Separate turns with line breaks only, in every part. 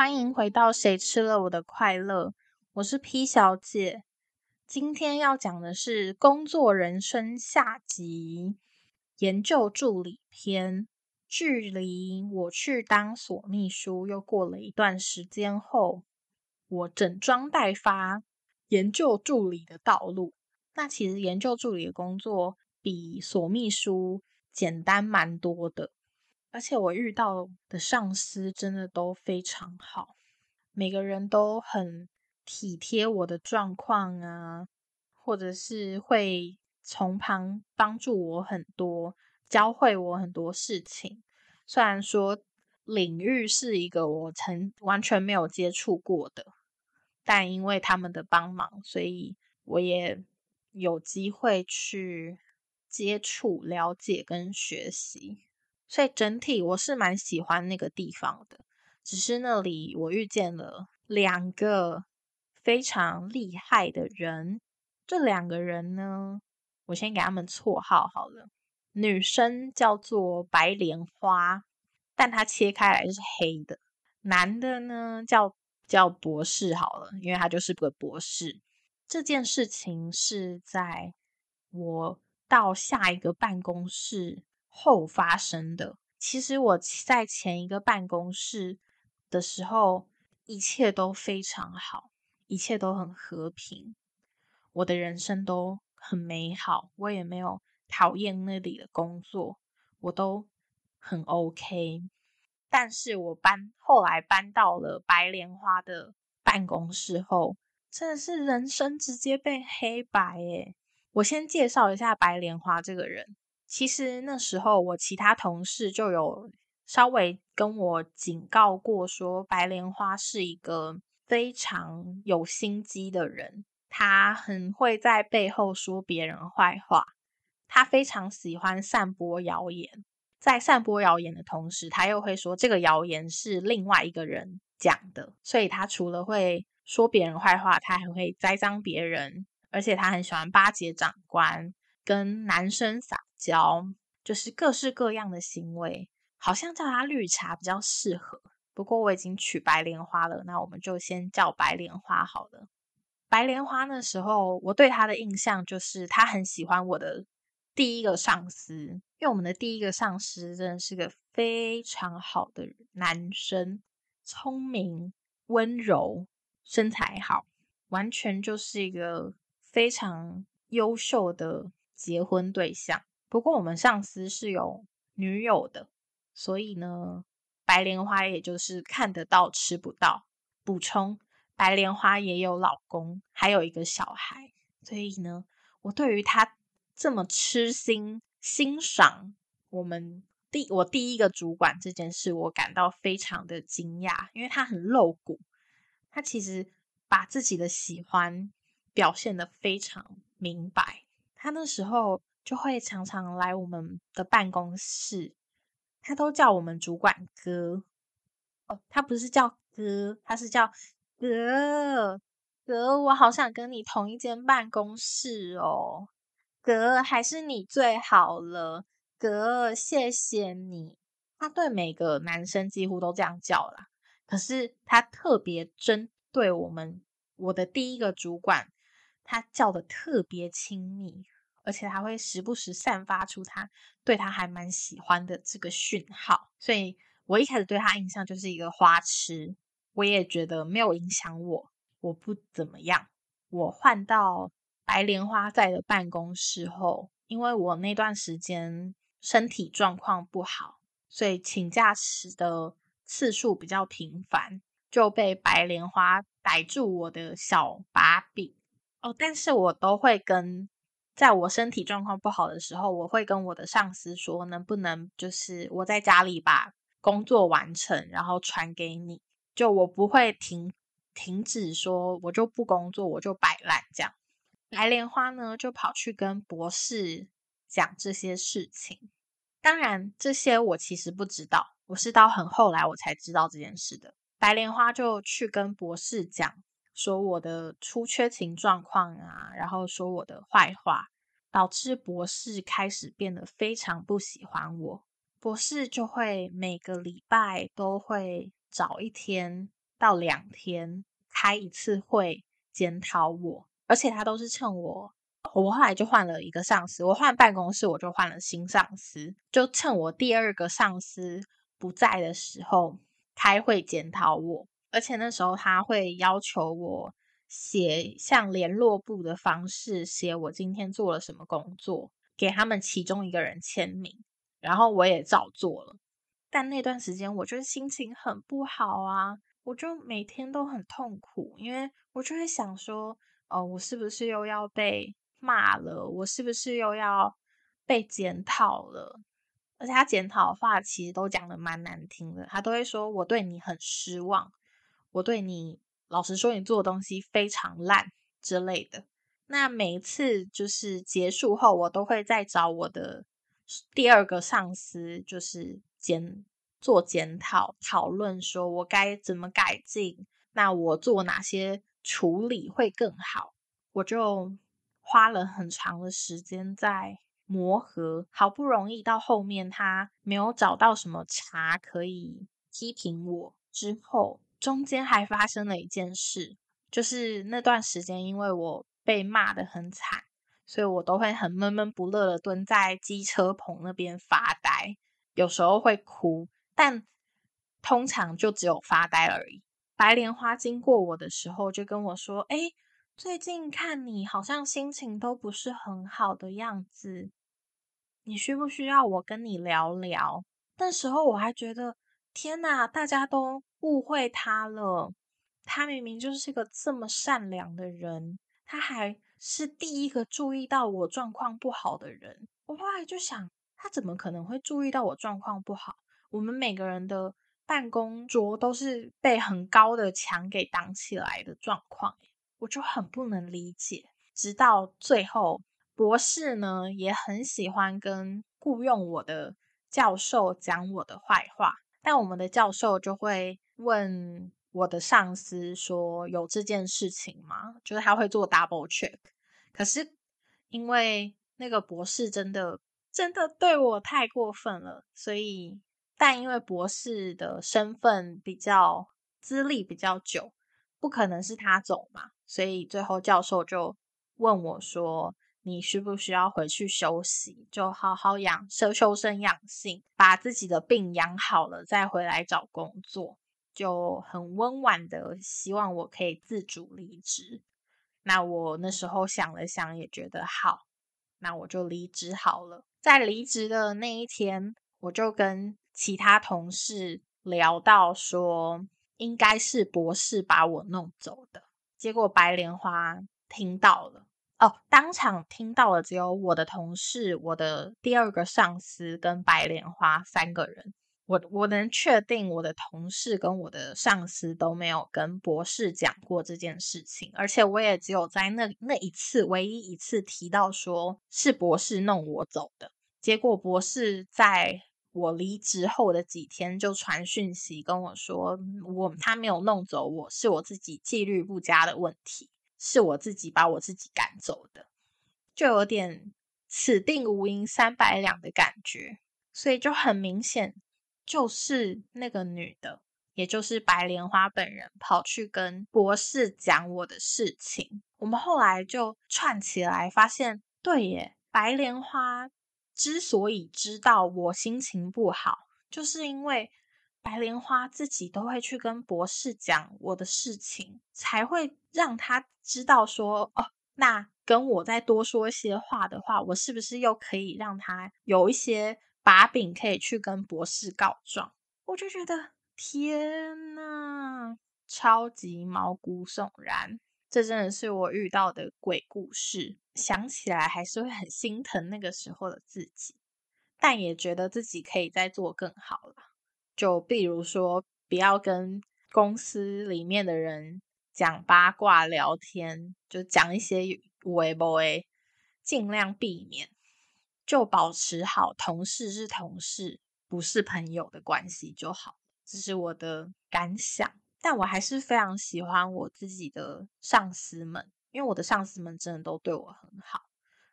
欢迎回到《谁吃了我的快乐》，我是 P 小姐。今天要讲的是工作人生下集，研究助理篇。距离我去当所秘书又过了一段时间后，我整装待发，研究助理的道路。那其实研究助理的工作比所秘书简单蛮多的。而且我遇到的上司真的都非常好，每个人都很体贴我的状况啊，或者是会从旁帮助我很多，教会我很多事情。虽然说领域是一个我曾完全没有接触过的，但因为他们的帮忙，所以我也有机会去接触、了解跟学习。所以整体我是蛮喜欢那个地方的，只是那里我遇见了两个非常厉害的人。这两个人呢，我先给他们绰号好了。女生叫做白莲花，但它切开来是黑的。男的呢叫叫博士好了，因为他就是个博士。这件事情是在我到下一个办公室。后发生的，其实我在前一个办公室的时候，一切都非常好，一切都很和平，我的人生都很美好，我也没有讨厌那里的工作，我都很 OK。但是我搬后来搬到了白莲花的办公室后，真的是人生直接被黑白诶我先介绍一下白莲花这个人。其实那时候，我其他同事就有稍微跟我警告过，说白莲花是一个非常有心机的人，他很会在背后说别人坏话，他非常喜欢散播谣言，在散播谣言的同时，他又会说这个谣言是另外一个人讲的，所以他除了会说别人坏话，他还会栽赃别人，而且他很喜欢巴结长官。跟男生撒娇，就是各式各样的行为，好像叫他绿茶比较适合。不过我已经取白莲花了，那我们就先叫白莲花好了。白莲花那时候，我对他的印象就是他很喜欢我的第一个上司，因为我们的第一个上司真的是个非常好的男生，聪明、温柔、身材好，完全就是一个非常优秀的。结婚对象，不过我们上司是有女友的，所以呢，白莲花也就是看得到吃不到。补充，白莲花也有老公，还有一个小孩，所以呢，我对于他这么痴心欣赏我们第我第一个主管这件事，我感到非常的惊讶，因为他很露骨，他其实把自己的喜欢表现的非常明白。他那时候就会常常来我们的办公室，他都叫我们主管哥。哦，他不是叫哥，他是叫哥哥。我好想跟你同一间办公室哦，哥，还是你最好了，哥，谢谢你。他对每个男生几乎都这样叫啦，可是他特别针对我们，我的第一个主管。他叫的特别亲密，而且还会时不时散发出他对他还蛮喜欢的这个讯号，所以我一开始对他印象就是一个花痴。我也觉得没有影响我，我不怎么样。我换到白莲花在的办公室后，因为我那段时间身体状况不好，所以请假时的次数比较频繁，就被白莲花逮住我的小把柄。哦，但是我都会跟，在我身体状况不好的时候，我会跟我的上司说，能不能就是我在家里把工作完成，然后传给你，就我不会停停止说，我就不工作，我就摆烂这样。白莲花呢，就跑去跟博士讲这些事情，当然这些我其实不知道，我是到很后来我才知道这件事的。白莲花就去跟博士讲。说我的出缺勤状况啊，然后说我的坏话，导致博士开始变得非常不喜欢我。博士就会每个礼拜都会找一天到两天开一次会检讨我，而且他都是趁我，我后来就换了一个上司，我换办公室我就换了新上司，就趁我第二个上司不在的时候开会检讨我，而且那时候他会要求我写像联络部的方式写我今天做了什么工作，给他们其中一个人签名，然后我也照做了。但那段时间，我就是心情很不好啊，我就每天都很痛苦，因为我就会想说，哦，我是不是又要被骂了？我是不是又要被检讨了？而且他检讨话，其实都讲的蛮难听的，他都会说我对你很失望，我对你老实说，你做的东西非常烂之类的。那每一次就是结束后，我都会再找我的第二个上司，就是。检做检讨讨论，说我该怎么改进？那我做哪些处理会更好？我就花了很长的时间在磨合，好不容易到后面他没有找到什么茬可以批评我之后，中间还发生了一件事，就是那段时间因为我被骂的很惨，所以我都会很闷闷不乐的蹲在机车棚那边发呆。有时候会哭，但通常就只有发呆而已。白莲花经过我的时候，就跟我说：“哎，最近看你好像心情都不是很好的样子，你需不需要我跟你聊聊？”那时候我还觉得，天哪，大家都误会他了。他明明就是个这么善良的人，他还是第一个注意到我状况不好的人。我后来就想。他怎么可能会注意到我状况不好？我们每个人的办公桌都是被很高的墙给挡起来的状况，我就很不能理解。直到最后，博士呢也很喜欢跟雇佣我的教授讲我的坏话，但我们的教授就会问我的上司说：“有这件事情吗？”就是他会做 double check。可是因为那个博士真的。真的对我太过分了，所以，但因为博士的身份比较资历比较久，不可能是他走嘛，所以最后教授就问我说：“你需不需要回去休息？就好好养修修身养性，把自己的病养好了再回来找工作。”就很温婉的希望我可以自主离职。那我那时候想了想，也觉得好，那我就离职好了。在离职的那一天，我就跟其他同事聊到说，应该是博士把我弄走的。结果白莲花听到了，哦，当场听到了，只有我的同事、我的第二个上司跟白莲花三个人。我我能确定，我的同事跟我的上司都没有跟博士讲过这件事情，而且我也只有在那那一次唯一一次提到说是博士弄我走的。结果博士在我离职后的几天就传讯息跟我说，我他没有弄走我，是我自己纪律不佳的问题，是我自己把我自己赶走的，就有点此定无银三百两的感觉，所以就很明显。就是那个女的，也就是白莲花本人，跑去跟博士讲我的事情。我们后来就串起来，发现对耶，白莲花之所以知道我心情不好，就是因为白莲花自己都会去跟博士讲我的事情，才会让他知道说，哦，那跟我再多说一些话的话，我是不是又可以让他有一些。把柄可以去跟博士告状，我就觉得天呐，超级毛骨悚然！这真的是我遇到的鬼故事，想起来还是会很心疼那个时候的自己，但也觉得自己可以再做更好了。就比如说，不要跟公司里面的人讲八卦聊天，就讲一些微博，尽量避免。就保持好同事是同事，不是朋友的关系就好，这是我的感想。但我还是非常喜欢我自己的上司们，因为我的上司们真的都对我很好，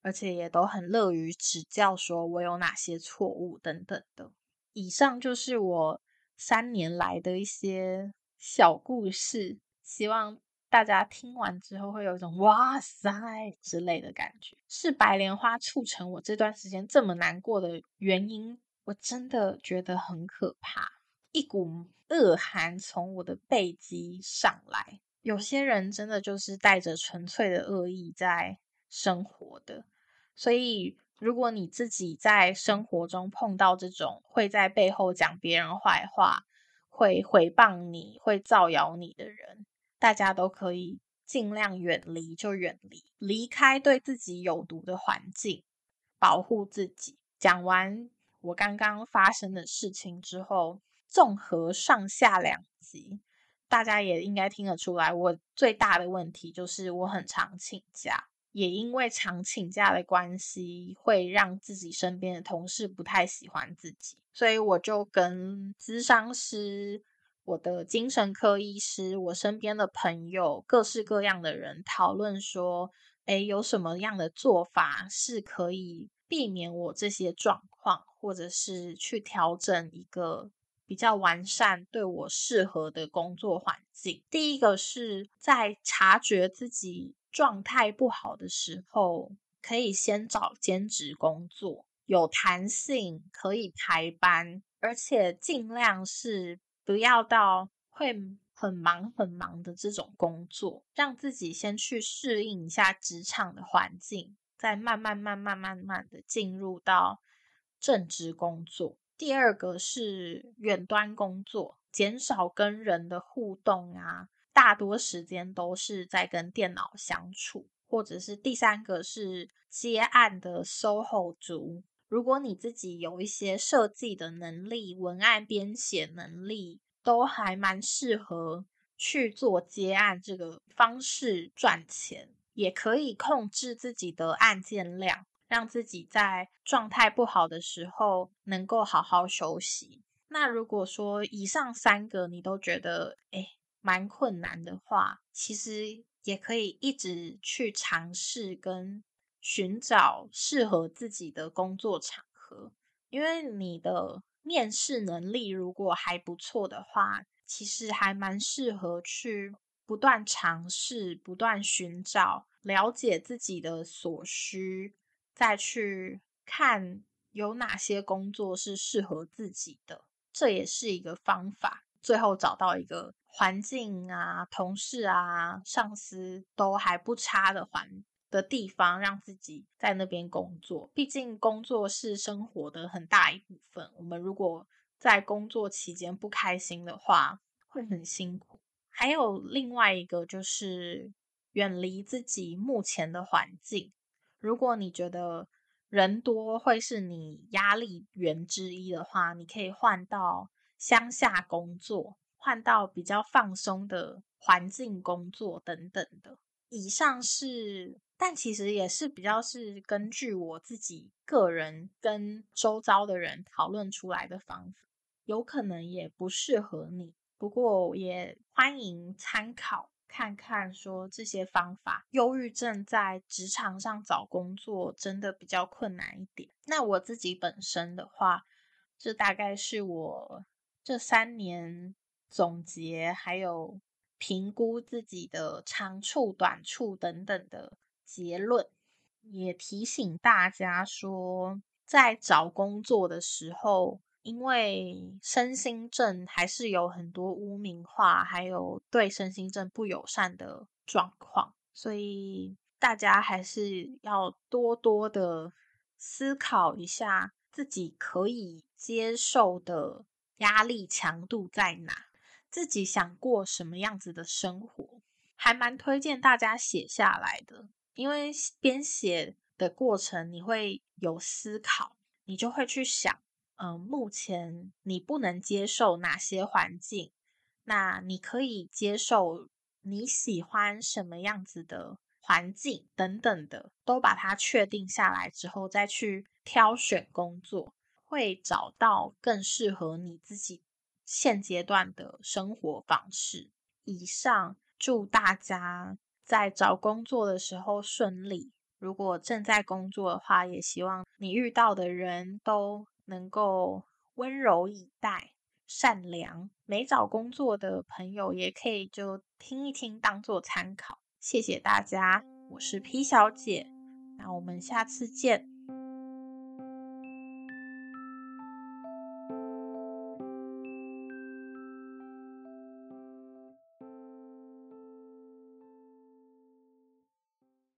而且也都很乐于指教，说我有哪些错误等等的。以上就是我三年来的一些小故事，希望大家听完之后会有一种“哇塞”之类的感觉。是白莲花促成我这段时间这么难过的原因，我真的觉得很可怕，一股恶寒从我的背脊上来。有些人真的就是带着纯粹的恶意在生活的，所以如果你自己在生活中碰到这种会在背后讲别人坏话、会诽谤你、会造谣你的人，大家都可以尽量远离，就远离，离开对自己有毒的环境，保护自己。讲完我刚刚发生的事情之后，综合上下两集。大家也应该听得出来，我最大的问题就是我很常请假，也因为常请假的关系，会让自己身边的同事不太喜欢自己，所以我就跟咨商师、我的精神科医师、我身边的朋友、各式各样的人讨论说，哎，有什么样的做法是可以避免我这些状况，或者是去调整一个。比较完善、对我适合的工作环境。第一个是在察觉自己状态不好的时候，可以先找兼职工作，有弹性，可以排班，而且尽量是不要到会很忙很忙的这种工作，让自己先去适应一下职场的环境，再慢慢、慢慢、慢慢的进入到正职工作。第二个是远端工作，减少跟人的互动啊，大多时间都是在跟电脑相处，或者是第三个是接案的 SOHO 族。如果你自己有一些设计的能力、文案编写能力，都还蛮适合去做接案这个方式赚钱，也可以控制自己的案件量。让自己在状态不好的时候能够好好休息。那如果说以上三个你都觉得诶蛮困难的话，其实也可以一直去尝试跟寻找适合自己的工作场合。因为你的面试能力如果还不错的话，其实还蛮适合去不断尝试、不断寻找、了解自己的所需。再去看有哪些工作是适合自己的，这也是一个方法。最后找到一个环境啊、同事啊、上司都还不差的环的地方，让自己在那边工作。毕竟工作是生活的很大一部分。我们如果在工作期间不开心的话，会很辛苦。还有另外一个就是远离自己目前的环境。如果你觉得人多会是你压力源之一的话，你可以换到乡下工作，换到比较放松的环境工作等等的。以上是，但其实也是比较是根据我自己个人跟周遭的人讨论出来的方法，有可能也不适合你，不过也欢迎参考。看看说这些方法，忧郁症在职场上找工作真的比较困难一点。那我自己本身的话，这大概是我这三年总结还有评估自己的长处、短处等等的结论。也提醒大家说，在找工作的时候。因为身心症还是有很多污名化，还有对身心症不友善的状况，所以大家还是要多多的思考一下自己可以接受的压力强度在哪，自己想过什么样子的生活，还蛮推荐大家写下来的，因为编写的过程你会有思考，你就会去想。嗯，目前你不能接受哪些环境？那你可以接受你喜欢什么样子的环境等等的，都把它确定下来之后，再去挑选工作，会找到更适合你自己现阶段的生活方式。以上，祝大家在找工作的时候顺利。如果正在工作的话，也希望你遇到的人都。能够温柔以待，善良。没找工作的朋友也可以就听一听，当做参考。谢谢大家，我是 P 小姐，那我们下次见。